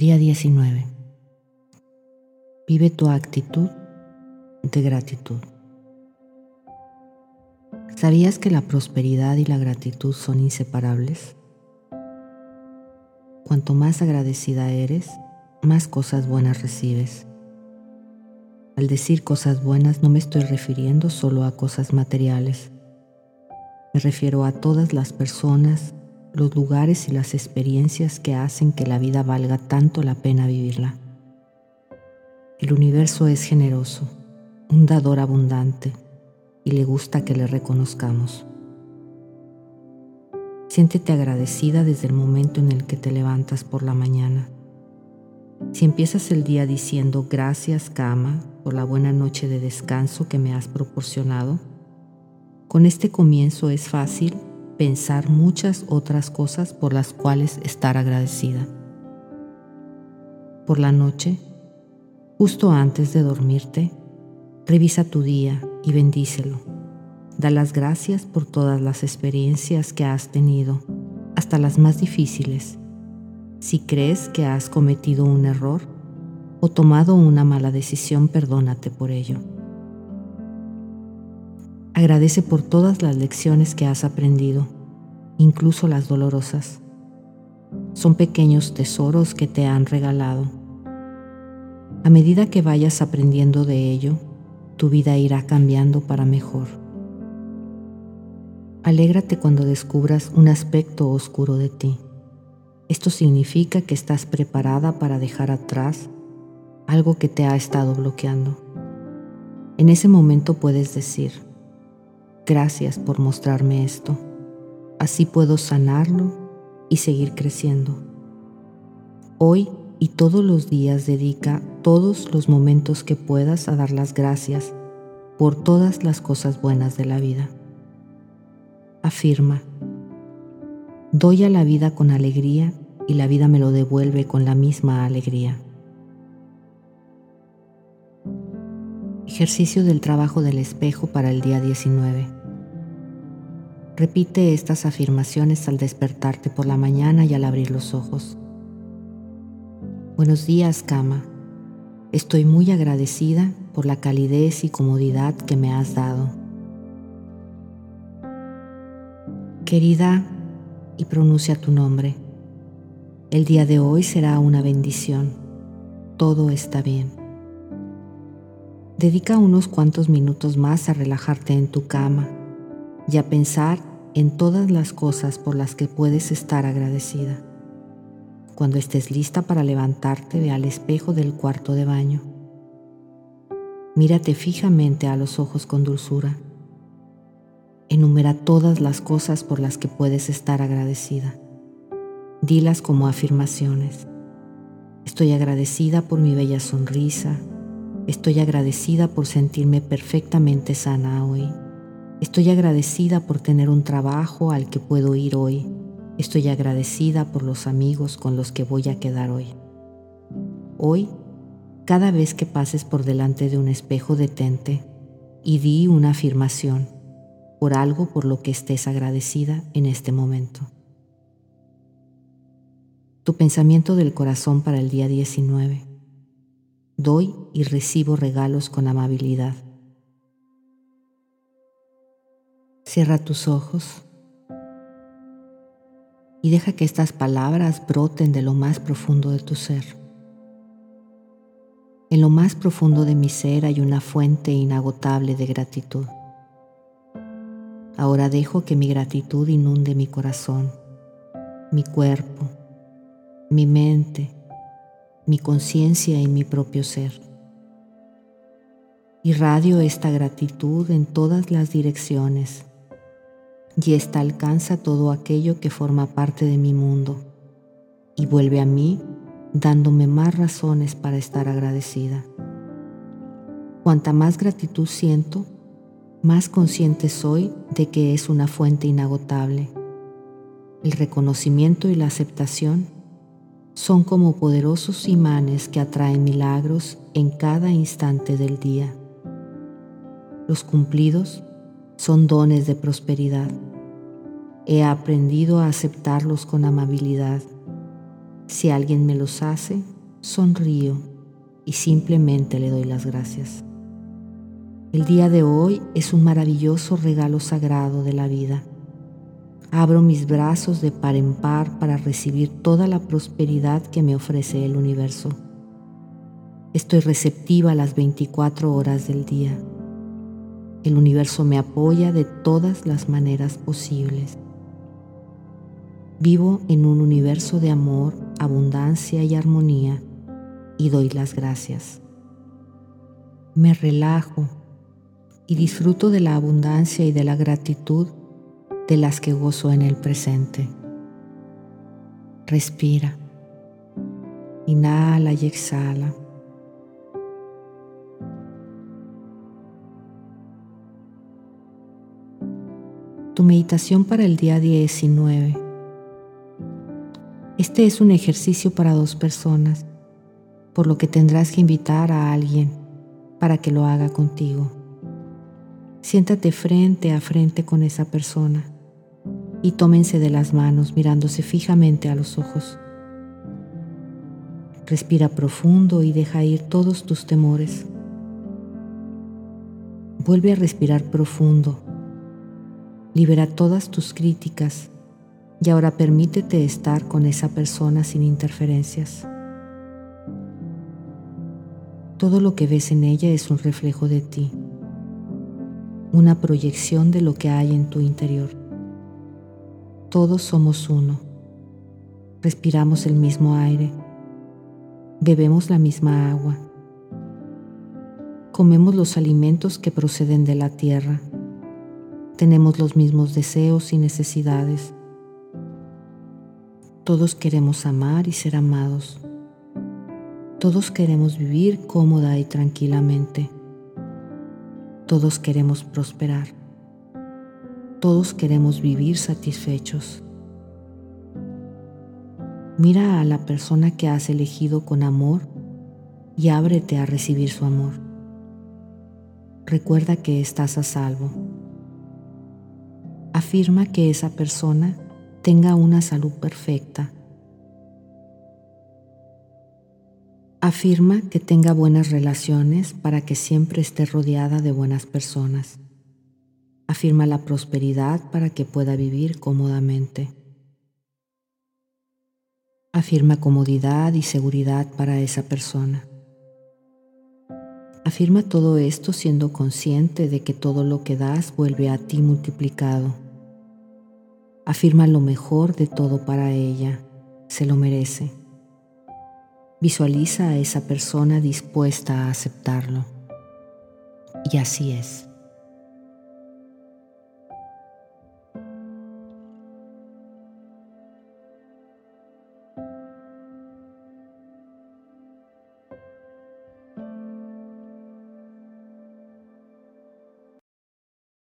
Día 19. Vive tu actitud de gratitud. ¿Sabías que la prosperidad y la gratitud son inseparables? Cuanto más agradecida eres, más cosas buenas recibes. Al decir cosas buenas no me estoy refiriendo solo a cosas materiales. Me refiero a todas las personas, los lugares y las experiencias que hacen que la vida valga tanto la pena vivirla. El universo es generoso, un dador abundante, y le gusta que le reconozcamos. Siéntete agradecida desde el momento en el que te levantas por la mañana. Si empiezas el día diciendo gracias cama por la buena noche de descanso que me has proporcionado, con este comienzo es fácil pensar muchas otras cosas por las cuales estar agradecida. Por la noche, justo antes de dormirte, revisa tu día y bendícelo. Da las gracias por todas las experiencias que has tenido, hasta las más difíciles. Si crees que has cometido un error o tomado una mala decisión, perdónate por ello. Agradece por todas las lecciones que has aprendido, incluso las dolorosas. Son pequeños tesoros que te han regalado. A medida que vayas aprendiendo de ello, tu vida irá cambiando para mejor. Alégrate cuando descubras un aspecto oscuro de ti. Esto significa que estás preparada para dejar atrás algo que te ha estado bloqueando. En ese momento puedes decir, Gracias por mostrarme esto. Así puedo sanarlo y seguir creciendo. Hoy y todos los días dedica todos los momentos que puedas a dar las gracias por todas las cosas buenas de la vida. Afirma, doy a la vida con alegría y la vida me lo devuelve con la misma alegría. Ejercicio del trabajo del espejo para el día 19. Repite estas afirmaciones al despertarte por la mañana y al abrir los ojos. Buenos días, cama. Estoy muy agradecida por la calidez y comodidad que me has dado. Querida, y pronuncia tu nombre. El día de hoy será una bendición. Todo está bien. Dedica unos cuantos minutos más a relajarte en tu cama y a pensar en todas las cosas por las que puedes estar agradecida. Cuando estés lista para levantarte, ve al espejo del cuarto de baño. Mírate fijamente a los ojos con dulzura. Enumera todas las cosas por las que puedes estar agradecida. Dilas como afirmaciones. Estoy agradecida por mi bella sonrisa. Estoy agradecida por sentirme perfectamente sana hoy. Estoy agradecida por tener un trabajo al que puedo ir hoy. Estoy agradecida por los amigos con los que voy a quedar hoy. Hoy, cada vez que pases por delante de un espejo, detente y di una afirmación por algo por lo que estés agradecida en este momento. Tu pensamiento del corazón para el día 19. Doy y recibo regalos con amabilidad. Cierra tus ojos y deja que estas palabras broten de lo más profundo de tu ser. En lo más profundo de mi ser hay una fuente inagotable de gratitud. Ahora dejo que mi gratitud inunde mi corazón, mi cuerpo, mi mente, mi conciencia y mi propio ser. Irradio esta gratitud en todas las direcciones y ésta alcanza todo aquello que forma parte de mi mundo y vuelve a mí dándome más razones para estar agradecida. Cuanta más gratitud siento, más consciente soy de que es una fuente inagotable. El reconocimiento y la aceptación son como poderosos imanes que atraen milagros en cada instante del día. Los cumplidos son dones de prosperidad. He aprendido a aceptarlos con amabilidad. Si alguien me los hace, sonrío y simplemente le doy las gracias. El día de hoy es un maravilloso regalo sagrado de la vida. Abro mis brazos de par en par para recibir toda la prosperidad que me ofrece el universo. Estoy receptiva a las 24 horas del día. El universo me apoya de todas las maneras posibles. Vivo en un universo de amor, abundancia y armonía y doy las gracias. Me relajo y disfruto de la abundancia y de la gratitud de las que gozo en el presente. Respira. Inhala y exhala. Tu meditación para el día 19. Este es un ejercicio para dos personas, por lo que tendrás que invitar a alguien para que lo haga contigo. Siéntate frente a frente con esa persona y tómense de las manos mirándose fijamente a los ojos. Respira profundo y deja ir todos tus temores. Vuelve a respirar profundo. Libera todas tus críticas y ahora permítete estar con esa persona sin interferencias. Todo lo que ves en ella es un reflejo de ti una proyección de lo que hay en tu interior. Todos somos uno. Respiramos el mismo aire. Bebemos la misma agua. Comemos los alimentos que proceden de la tierra. Tenemos los mismos deseos y necesidades. Todos queremos amar y ser amados. Todos queremos vivir cómoda y tranquilamente. Todos queremos prosperar. Todos queremos vivir satisfechos. Mira a la persona que has elegido con amor y ábrete a recibir su amor. Recuerda que estás a salvo. Afirma que esa persona tenga una salud perfecta Afirma que tenga buenas relaciones para que siempre esté rodeada de buenas personas. Afirma la prosperidad para que pueda vivir cómodamente. Afirma comodidad y seguridad para esa persona. Afirma todo esto siendo consciente de que todo lo que das vuelve a ti multiplicado. Afirma lo mejor de todo para ella. Se lo merece. Visualiza a esa persona dispuesta a aceptarlo. Y así es.